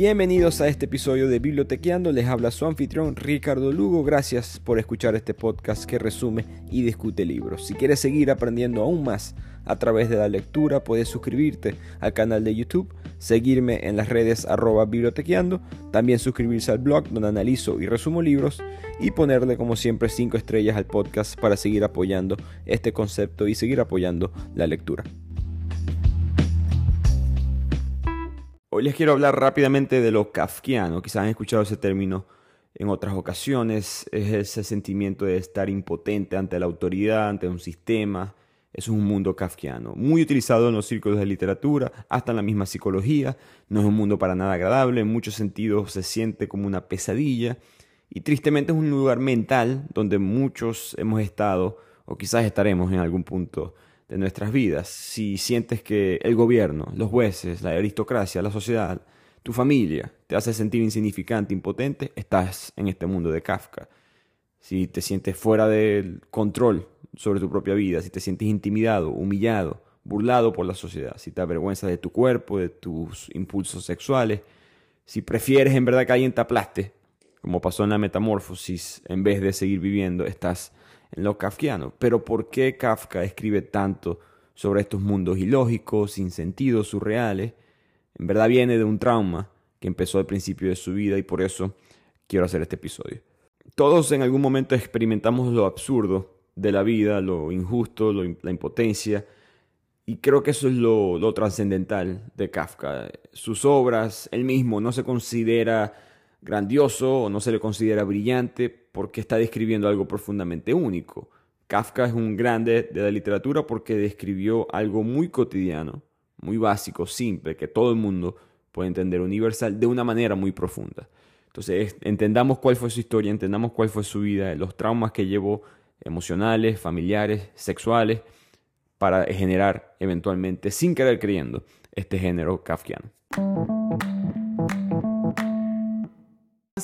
Bienvenidos a este episodio de Bibliotequeando, les habla su anfitrión Ricardo Lugo, gracias por escuchar este podcast que resume y discute libros. Si quieres seguir aprendiendo aún más a través de la lectura, puedes suscribirte al canal de YouTube, seguirme en las redes arroba bibliotequeando, también suscribirse al blog donde analizo y resumo libros y ponerle como siempre 5 estrellas al podcast para seguir apoyando este concepto y seguir apoyando la lectura. Hoy les quiero hablar rápidamente de lo kafkiano. Quizás han escuchado ese término en otras ocasiones. Es ese sentimiento de estar impotente ante la autoridad, ante un sistema. Es un mundo kafkiano, muy utilizado en los círculos de literatura, hasta en la misma psicología. No es un mundo para nada agradable, en muchos sentidos se siente como una pesadilla. Y tristemente es un lugar mental donde muchos hemos estado, o quizás estaremos en algún punto de nuestras vidas, si sientes que el gobierno, los jueces, la aristocracia, la sociedad, tu familia te hace sentir insignificante, impotente, estás en este mundo de Kafka. Si te sientes fuera del control sobre tu propia vida, si te sientes intimidado, humillado, burlado por la sociedad, si te avergüenzas de tu cuerpo, de tus impulsos sexuales, si prefieres en verdad que alguien te aplaste, como pasó en la metamorfosis, en vez de seguir viviendo, estás en lo kafkiano. Pero ¿por qué Kafka escribe tanto sobre estos mundos ilógicos, sin sentido, surreales? En verdad viene de un trauma que empezó al principio de su vida y por eso quiero hacer este episodio. Todos en algún momento experimentamos lo absurdo de la vida, lo injusto, la impotencia, y creo que eso es lo, lo trascendental de Kafka. Sus obras, él mismo no se considera grandioso o no se le considera brillante porque está describiendo algo profundamente único. Kafka es un grande de la literatura porque describió algo muy cotidiano, muy básico, simple, que todo el mundo puede entender universal de una manera muy profunda. Entonces, entendamos cuál fue su historia, entendamos cuál fue su vida, los traumas que llevó emocionales, familiares, sexuales, para generar eventualmente, sin querer creyendo, este género kafkiano.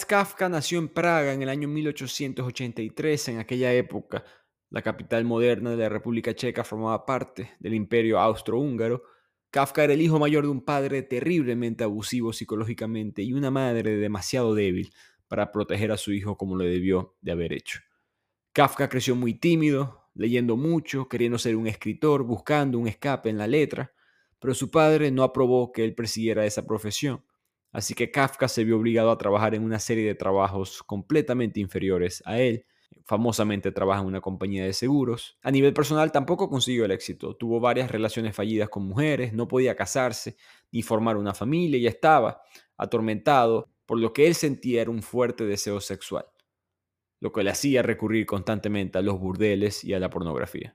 Kafka nació en Praga en el año 1883. En aquella época, la capital moderna de la República Checa formaba parte del imperio austrohúngaro. Kafka era el hijo mayor de un padre terriblemente abusivo psicológicamente y una madre demasiado débil para proteger a su hijo como lo debió de haber hecho. Kafka creció muy tímido, leyendo mucho, queriendo ser un escritor, buscando un escape en la letra, pero su padre no aprobó que él persiguiera esa profesión. Así que Kafka se vio obligado a trabajar en una serie de trabajos completamente inferiores a él. Famosamente trabaja en una compañía de seguros. A nivel personal tampoco consiguió el éxito. Tuvo varias relaciones fallidas con mujeres, no podía casarse ni formar una familia y estaba atormentado por lo que él sentía era un fuerte deseo sexual, lo que le hacía recurrir constantemente a los burdeles y a la pornografía.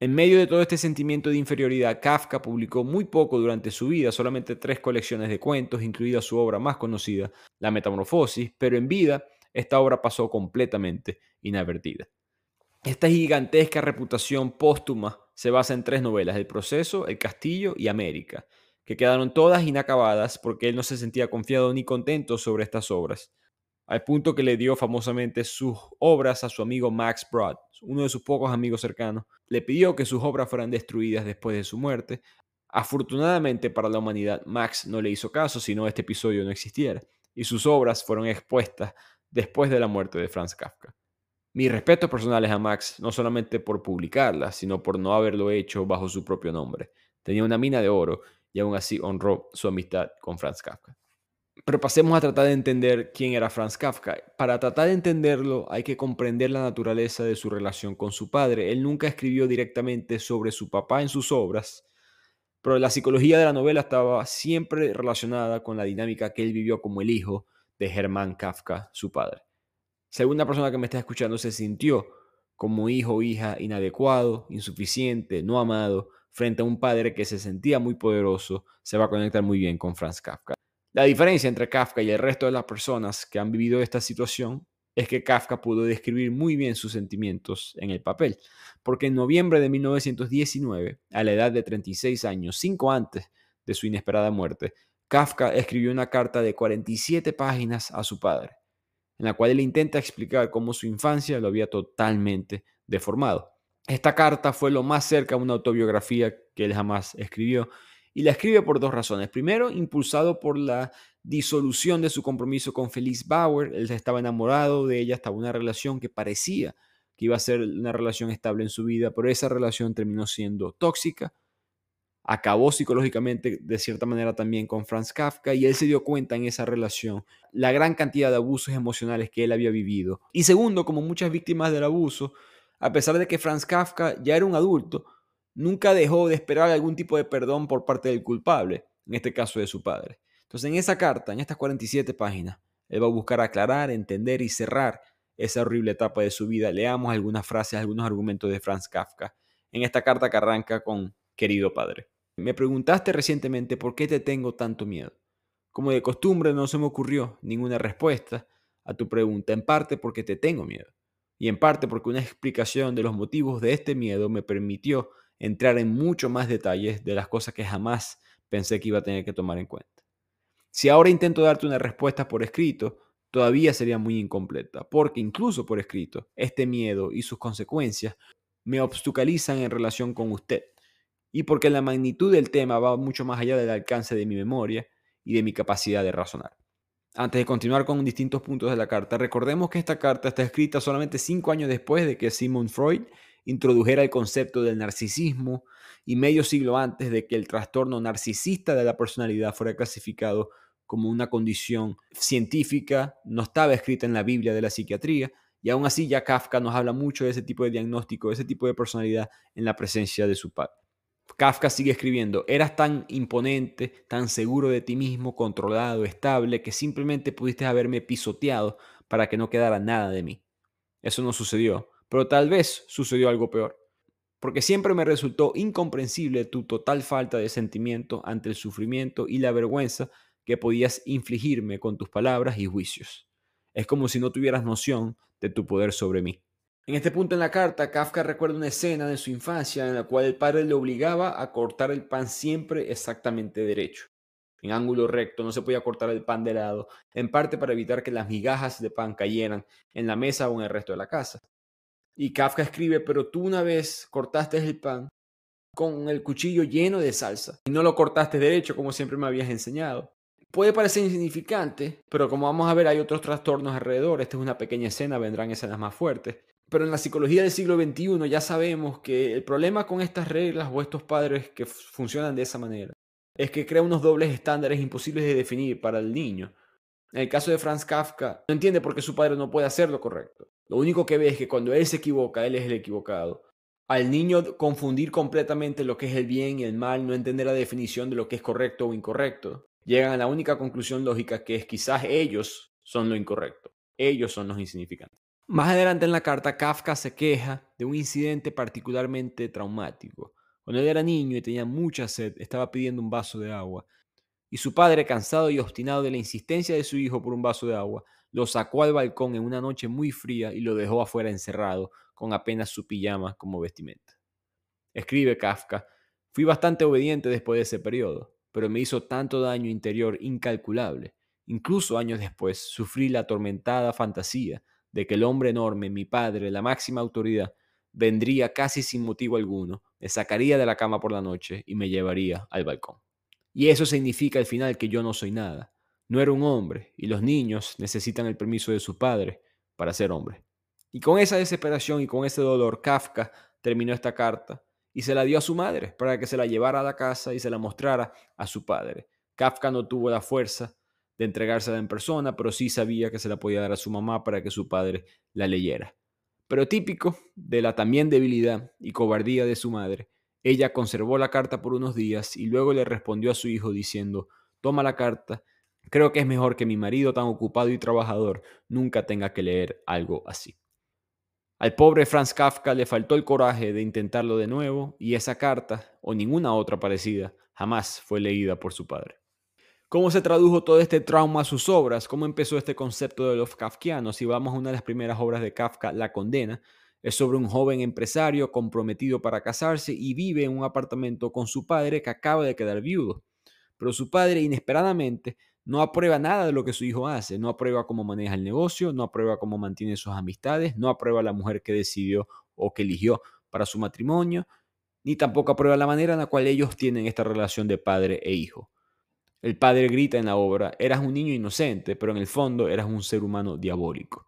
En medio de todo este sentimiento de inferioridad, Kafka publicó muy poco durante su vida, solamente tres colecciones de cuentos, incluida su obra más conocida, La Metamorfosis, pero en vida esta obra pasó completamente inadvertida. Esta gigantesca reputación póstuma se basa en tres novelas, El Proceso, El Castillo y América, que quedaron todas inacabadas porque él no se sentía confiado ni contento sobre estas obras al punto que le dio famosamente sus obras a su amigo Max Brod, uno de sus pocos amigos cercanos. Le pidió que sus obras fueran destruidas después de su muerte. Afortunadamente para la humanidad, Max no le hizo caso, si no este episodio no existiera, y sus obras fueron expuestas después de la muerte de Franz Kafka. Mis respetos personales a Max, no solamente por publicarlas, sino por no haberlo hecho bajo su propio nombre. Tenía una mina de oro y aún así honró su amistad con Franz Kafka. Pero pasemos a tratar de entender quién era Franz Kafka. Para tratar de entenderlo hay que comprender la naturaleza de su relación con su padre. Él nunca escribió directamente sobre su papá en sus obras, pero la psicología de la novela estaba siempre relacionada con la dinámica que él vivió como el hijo de Hermann Kafka, su padre. Según una persona que me está escuchando se sintió como hijo o hija inadecuado, insuficiente, no amado, frente a un padre que se sentía muy poderoso, se va a conectar muy bien con Franz Kafka. La diferencia entre Kafka y el resto de las personas que han vivido esta situación es que Kafka pudo describir muy bien sus sentimientos en el papel, porque en noviembre de 1919, a la edad de 36 años, cinco antes de su inesperada muerte, Kafka escribió una carta de 47 páginas a su padre, en la cual él intenta explicar cómo su infancia lo había totalmente deformado. Esta carta fue lo más cerca a una autobiografía que él jamás escribió Y la escribe por dos razones. Primero, impulsado por la disolución de su compromiso con Felice Bauer. Él estaba enamorado de ella, estaba una relación que parecía que iba a ser una relación estable en su vida, pero esa relación terminó siendo tóxica. Acabó psicológicamente de cierta manera también con Franz Kafka y él se dio cuenta en esa relación la gran cantidad de abusos emocionales que él había vivido. Y segundo, como muchas víctimas del abuso, a pesar de que Franz Kafka ya era un adulto, nunca dejó de esperar algún tipo de perdón por parte del culpable, en este caso de su padre. Entonces, en esa carta, en estas 47 páginas, él va a buscar aclarar, entender y cerrar esa horrible etapa de su vida. Leamos algunas frases, algunos argumentos de Franz Kafka en esta carta que arranca con Querido Padre. Me preguntaste recientemente por qué te tengo tanto miedo. Como de costumbre no se me ocurrió ninguna respuesta a tu pregunta, en parte porque te tengo miedo y en parte porque una explicación de los motivos de este miedo me permitió entrar en mucho más detalles de las cosas que jamás pensé que iba a tener que tomar en cuenta. Si ahora intento darte una respuesta por escrito, todavía sería muy incompleta, porque incluso por escrito, este miedo y sus consecuencias me obstaculizan en relación con usted, y porque la magnitud del tema va mucho más allá del alcance de mi memoria y de mi capacidad de razonar. Antes de continuar con distintos puntos de la carta, recordemos que esta carta está escrita solamente cinco años después de que Sigmund Freud introdujera el concepto del narcisismo y medio siglo antes de que el trastorno narcisista de la personalidad fuera clasificado como una condición científica, no estaba escrita en la Biblia de la psiquiatría, y aún así ya Kafka nos habla mucho de ese tipo de diagnóstico, de ese tipo de personalidad en la presencia de su padre. Kafka sigue escribiendo, eras tan imponente, tan seguro de ti mismo, controlado, estable, que simplemente pudiste haberme pisoteado para que no quedara nada de mí. Eso no sucedió, pero tal vez sucedió algo peor, porque siempre me resultó incomprensible tu total falta de sentimiento ante el sufrimiento y la vergüenza que podías infligirme con tus palabras y juicios. Es como si no tuvieras noción de tu poder sobre mí. En este punto en la carta, Kafka recuerda una escena de su infancia en la cual el padre le obligaba a cortar el pan siempre exactamente derecho, en ángulo recto, no se podía cortar el pan de lado, en parte para evitar que las migajas de pan cayeran en la mesa o en el resto de la casa. Y Kafka escribe, pero tú una vez cortaste el pan con el cuchillo lleno de salsa y no lo cortaste derecho como siempre me habías enseñado. Puede parecer insignificante, pero como vamos a ver hay otros trastornos alrededor, esta es una pequeña escena, vendrán escenas más fuertes. Pero en la psicología del siglo XXI ya sabemos que el problema con estas reglas o estos padres que funcionan de esa manera es que crea unos dobles estándares imposibles de definir para el niño. En el caso de Franz Kafka, no entiende por qué su padre no puede hacer lo correcto. Lo único que ve es que cuando él se equivoca, él es el equivocado. Al niño confundir completamente lo que es el bien y el mal, no entender la definición de lo que es correcto o incorrecto, llegan a la única conclusión lógica que es quizás ellos son lo incorrecto, ellos son los insignificantes. Más adelante en la carta, Kafka se queja de un incidente particularmente traumático. Cuando él era niño y tenía mucha sed, estaba pidiendo un vaso de agua. Y su padre, cansado y obstinado de la insistencia de su hijo por un vaso de agua, lo sacó al balcón en una noche muy fría y lo dejó afuera encerrado, con apenas su pijama como vestimenta. Escribe Kafka, fui bastante obediente después de ese periodo, pero me hizo tanto daño interior incalculable. Incluso años después sufrí la atormentada fantasía de que el hombre enorme, mi padre, la máxima autoridad, vendría casi sin motivo alguno, me sacaría de la cama por la noche y me llevaría al balcón. Y eso significa al final que yo no soy nada. No era un hombre y los niños necesitan el permiso de su padre para ser hombre. Y con esa desesperación y con ese dolor, Kafka terminó esta carta y se la dio a su madre para que se la llevara a la casa y se la mostrara a su padre. Kafka no tuvo la fuerza de entregársela en persona, pero sí sabía que se la podía dar a su mamá para que su padre la leyera. Pero típico de la también debilidad y cobardía de su madre, ella conservó la carta por unos días y luego le respondió a su hijo diciendo, toma la carta, creo que es mejor que mi marido tan ocupado y trabajador nunca tenga que leer algo así. Al pobre Franz Kafka le faltó el coraje de intentarlo de nuevo y esa carta, o ninguna otra parecida, jamás fue leída por su padre. ¿Cómo se tradujo todo este trauma a sus obras? ¿Cómo empezó este concepto de los kafkianos? Si vamos a una de las primeras obras de Kafka, La condena, es sobre un joven empresario comprometido para casarse y vive en un apartamento con su padre que acaba de quedar viudo. Pero su padre inesperadamente no aprueba nada de lo que su hijo hace, no aprueba cómo maneja el negocio, no aprueba cómo mantiene sus amistades, no aprueba la mujer que decidió o que eligió para su matrimonio, ni tampoco aprueba la manera en la cual ellos tienen esta relación de padre e hijo. El padre grita en la obra, eras un niño inocente, pero en el fondo eras un ser humano diabólico.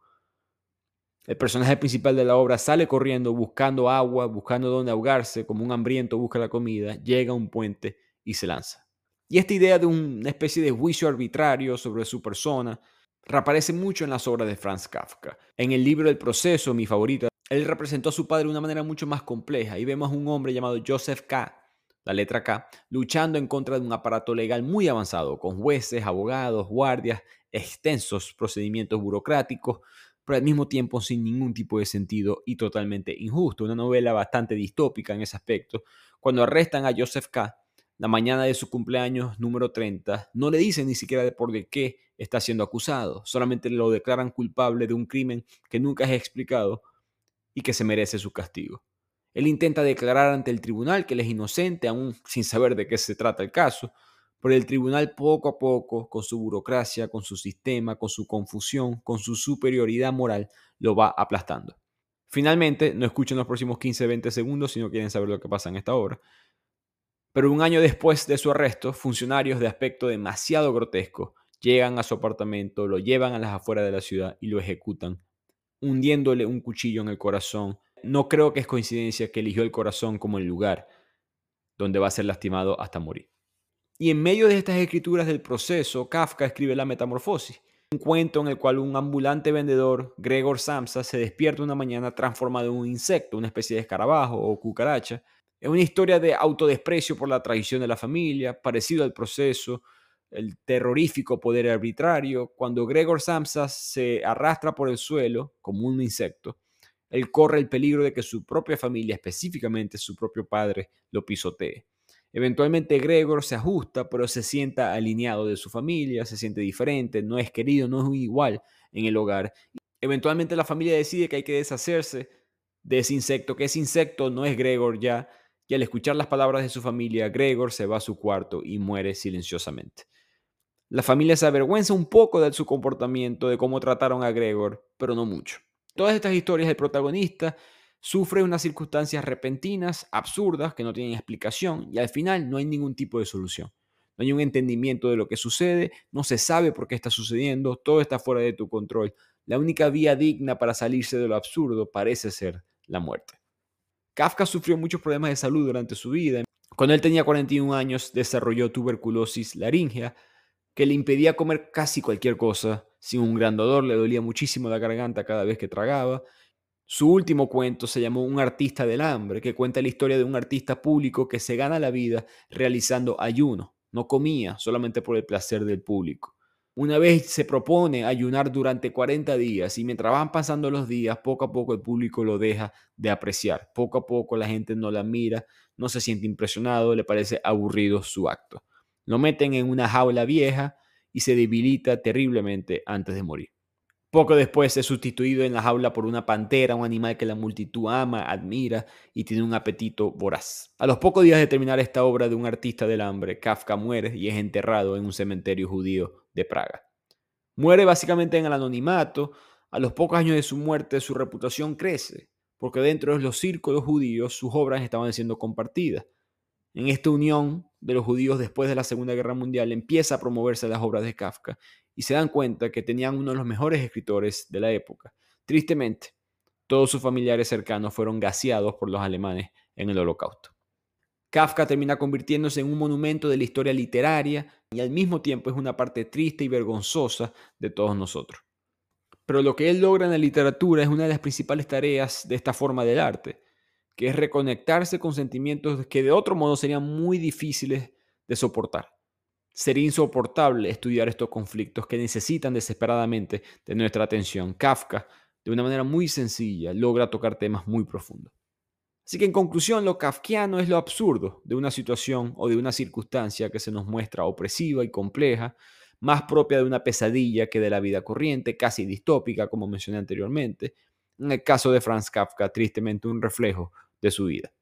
El personaje principal de la obra sale corriendo buscando agua, buscando dónde ahogarse, como un hambriento busca la comida, llega a un puente y se lanza. Y esta idea de una especie de juicio arbitrario sobre su persona reaparece mucho en las obras de Franz Kafka. En el libro El proceso, mi favorita, él representó a su padre de una manera mucho más compleja y vemos a un hombre llamado Joseph K., la letra K, luchando en contra de un aparato legal muy avanzado, con jueces, abogados, guardias, extensos procedimientos burocráticos, pero al mismo tiempo sin ningún tipo de sentido y totalmente injusto. Una novela bastante distópica en ese aspecto. Cuando arrestan a Joseph K., la mañana de su cumpleaños número 30, no le dicen ni siquiera de por qué está siendo acusado, solamente lo declaran culpable de un crimen que nunca es explicado y que se merece su castigo. Él intenta declarar ante el tribunal que él es inocente, aún sin saber de qué se trata el caso, pero el tribunal poco a poco, con su burocracia, con su sistema, con su confusión, con su superioridad moral, lo va aplastando. Finalmente, no escuchen los próximos 15-20 segundos si no quieren saber lo que pasa en esta obra. Pero un año después de su arresto, funcionarios de aspecto demasiado grotesco llegan a su apartamento, lo llevan a las afueras de la ciudad y lo ejecutan, hundiéndole un cuchillo en el corazón. No creo que es coincidencia que eligió el corazón como el lugar donde va a ser lastimado hasta morir. Y en medio de estas escrituras del proceso, Kafka escribe La Metamorfosis, un cuento en el cual un ambulante vendedor, Gregor Samsa, se despierta una mañana transformado en un insecto, una especie de escarabajo o cucaracha, es una historia de autodesprecio por la traición de la familia, parecido al proceso, el terrorífico poder arbitrario. Cuando Gregor Samsas se arrastra por el suelo como un insecto, él corre el peligro de que su propia familia, específicamente su propio padre, lo pisotee. Eventualmente Gregor se ajusta, pero se sienta alineado de su familia, se siente diferente, no es querido, no es igual en el hogar. Eventualmente la familia decide que hay que deshacerse de ese insecto, que ese insecto no es Gregor ya, y al escuchar las palabras de su familia, Gregor se va a su cuarto y muere silenciosamente. La familia se avergüenza un poco de su comportamiento, de cómo trataron a Gregor, pero no mucho. Todas estas historias del protagonista sufre unas circunstancias repentinas, absurdas, que no tienen explicación, y al final no hay ningún tipo de solución. No hay un entendimiento de lo que sucede, no se sabe por qué está sucediendo, todo está fuera de tu control. La única vía digna para salirse de lo absurdo parece ser la muerte. Kafka sufrió muchos problemas de salud durante su vida. Cuando él tenía 41 años desarrolló tuberculosis laringea que le impedía comer casi cualquier cosa sin un gran dolor, le dolía muchísimo la garganta cada vez que tragaba. Su último cuento se llamó Un artista del hambre, que cuenta la historia de un artista público que se gana la vida realizando ayuno. No comía solamente por el placer del público. Una vez se propone ayunar durante 40 días y mientras van pasando los días, poco a poco el público lo deja de apreciar. Poco a poco la gente no la mira, no se siente impresionado, le parece aburrido su acto. Lo meten en una jaula vieja y se debilita terriblemente antes de morir. Poco después es sustituido en la jaula por una pantera, un animal que la multitud ama, admira y tiene un apetito voraz. A los pocos días de terminar esta obra de un artista del hambre, Kafka muere y es enterrado en un cementerio judío de Praga. Muere básicamente en el anonimato. A los pocos años de su muerte su reputación crece, porque dentro de los círculos judíos sus obras estaban siendo compartidas. En esta unión de los judíos después de la Segunda Guerra Mundial empieza a promoverse las obras de Kafka y se dan cuenta que tenían uno de los mejores escritores de la época. Tristemente, todos sus familiares cercanos fueron gaseados por los alemanes en el Holocausto. Kafka termina convirtiéndose en un monumento de la historia literaria y al mismo tiempo es una parte triste y vergonzosa de todos nosotros. Pero lo que él logra en la literatura es una de las principales tareas de esta forma del arte, que es reconectarse con sentimientos que de otro modo serían muy difíciles de soportar. Sería insoportable estudiar estos conflictos que necesitan desesperadamente de nuestra atención. Kafka, de una manera muy sencilla, logra tocar temas muy profundos. Así que en conclusión, lo kafkiano es lo absurdo de una situación o de una circunstancia que se nos muestra opresiva y compleja, más propia de una pesadilla que de la vida corriente, casi distópica, como mencioné anteriormente. En el caso de Franz Kafka, tristemente un reflejo de su vida.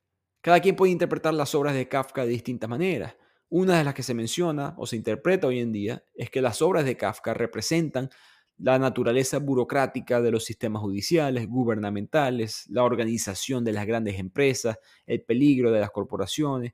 Cada quien puede interpretar las obras de Kafka de distintas maneras. Una de las que se menciona o se interpreta hoy en día es que las obras de Kafka representan la naturaleza burocrática de los sistemas judiciales, gubernamentales, la organización de las grandes empresas, el peligro de las corporaciones,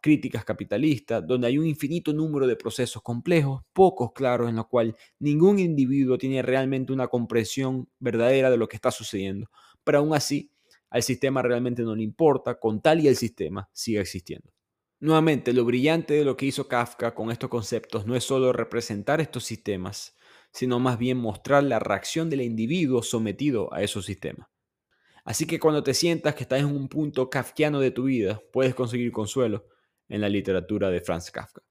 críticas capitalistas, donde hay un infinito número de procesos complejos, pocos claros, en los cuales ningún individuo tiene realmente una comprensión verdadera de lo que está sucediendo. Pero aún así, al sistema realmente no le importa, con tal y el sistema siga existiendo. Nuevamente, lo brillante de lo que hizo Kafka con estos conceptos no es solo representar estos sistemas, sino más bien mostrar la reacción del individuo sometido a esos sistemas. Así que cuando te sientas que estás en un punto kafkiano de tu vida, puedes conseguir consuelo en la literatura de Franz Kafka.